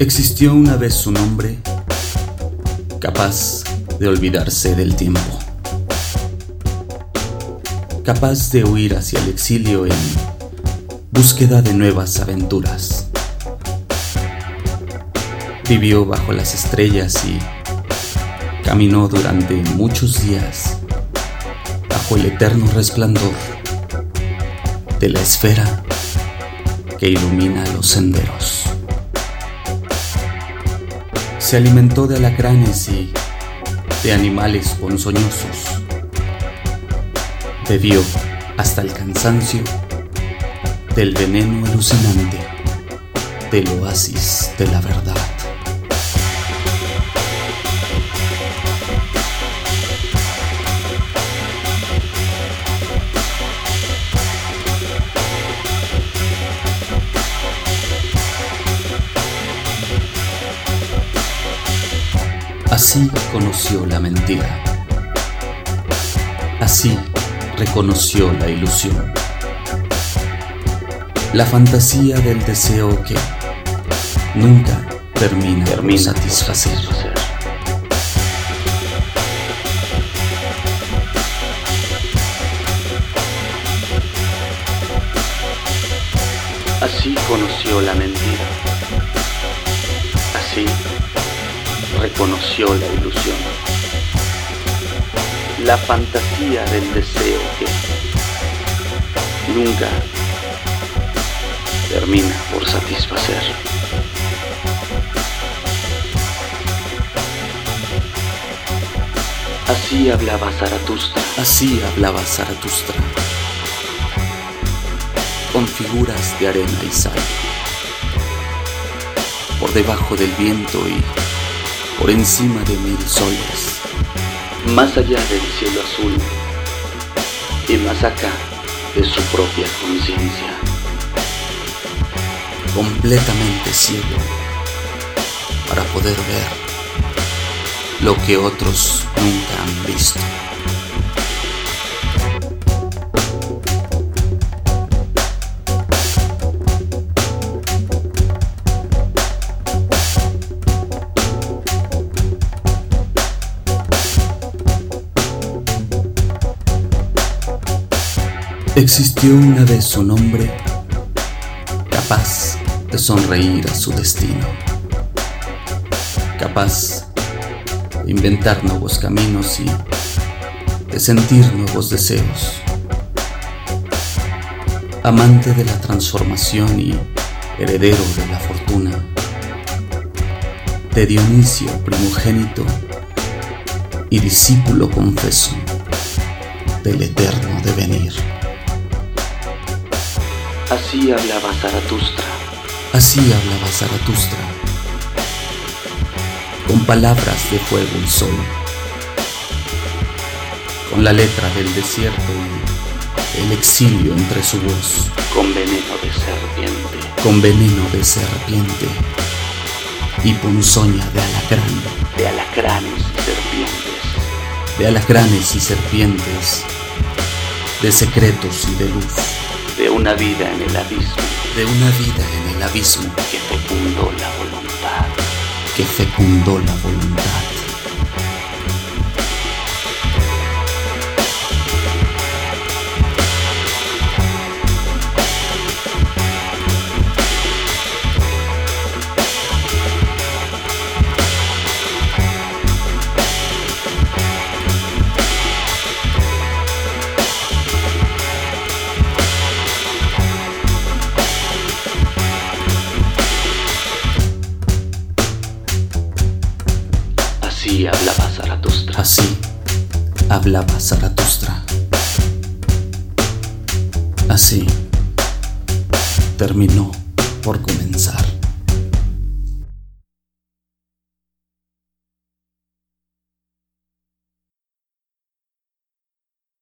Existió una vez un hombre capaz de olvidarse del tiempo, capaz de huir hacia el exilio en búsqueda de nuevas aventuras. Vivió bajo las estrellas y caminó durante muchos días bajo el eterno resplandor de la esfera que ilumina los senderos. Se alimentó de alacranes y de animales ponzoñosos. Bebió hasta el cansancio del veneno alucinante del oasis de la verdad. Así conoció la mentira. Así reconoció la ilusión. La fantasía del deseo que nunca termina, satisfacer. Así conoció la mentira. Así reconoció la ilusión, la fantasía del deseo que nunca termina por satisfacer. Así hablaba Zaratustra. Así hablaba Zaratustra. Con figuras de arena y sal. Por debajo del viento y por encima de mil soles, más allá del cielo azul y más acá de su propia conciencia. Completamente ciego para poder ver lo que otros nunca han visto. Existió una vez un hombre capaz de sonreír a su destino, capaz de inventar nuevos caminos y de sentir nuevos deseos, amante de la transformación y heredero de la fortuna, de Dionisio primogénito y discípulo confeso del eterno devenir. Así hablaba Zaratustra. Así hablaba Zaratustra. Con palabras de fuego y sol. Con la letra del desierto y el exilio entre su voz. Con veneno de serpiente. Con veneno de serpiente. Y ponzoña de alacrán. De alacranes y serpientes. De alacranes y serpientes. De secretos y de luz de una vida en el abismo, de una vida en el abismo. Que fecundó la voluntad, que fecundó la voluntad. Así hablaba Zaratustra. Así terminó por comenzar.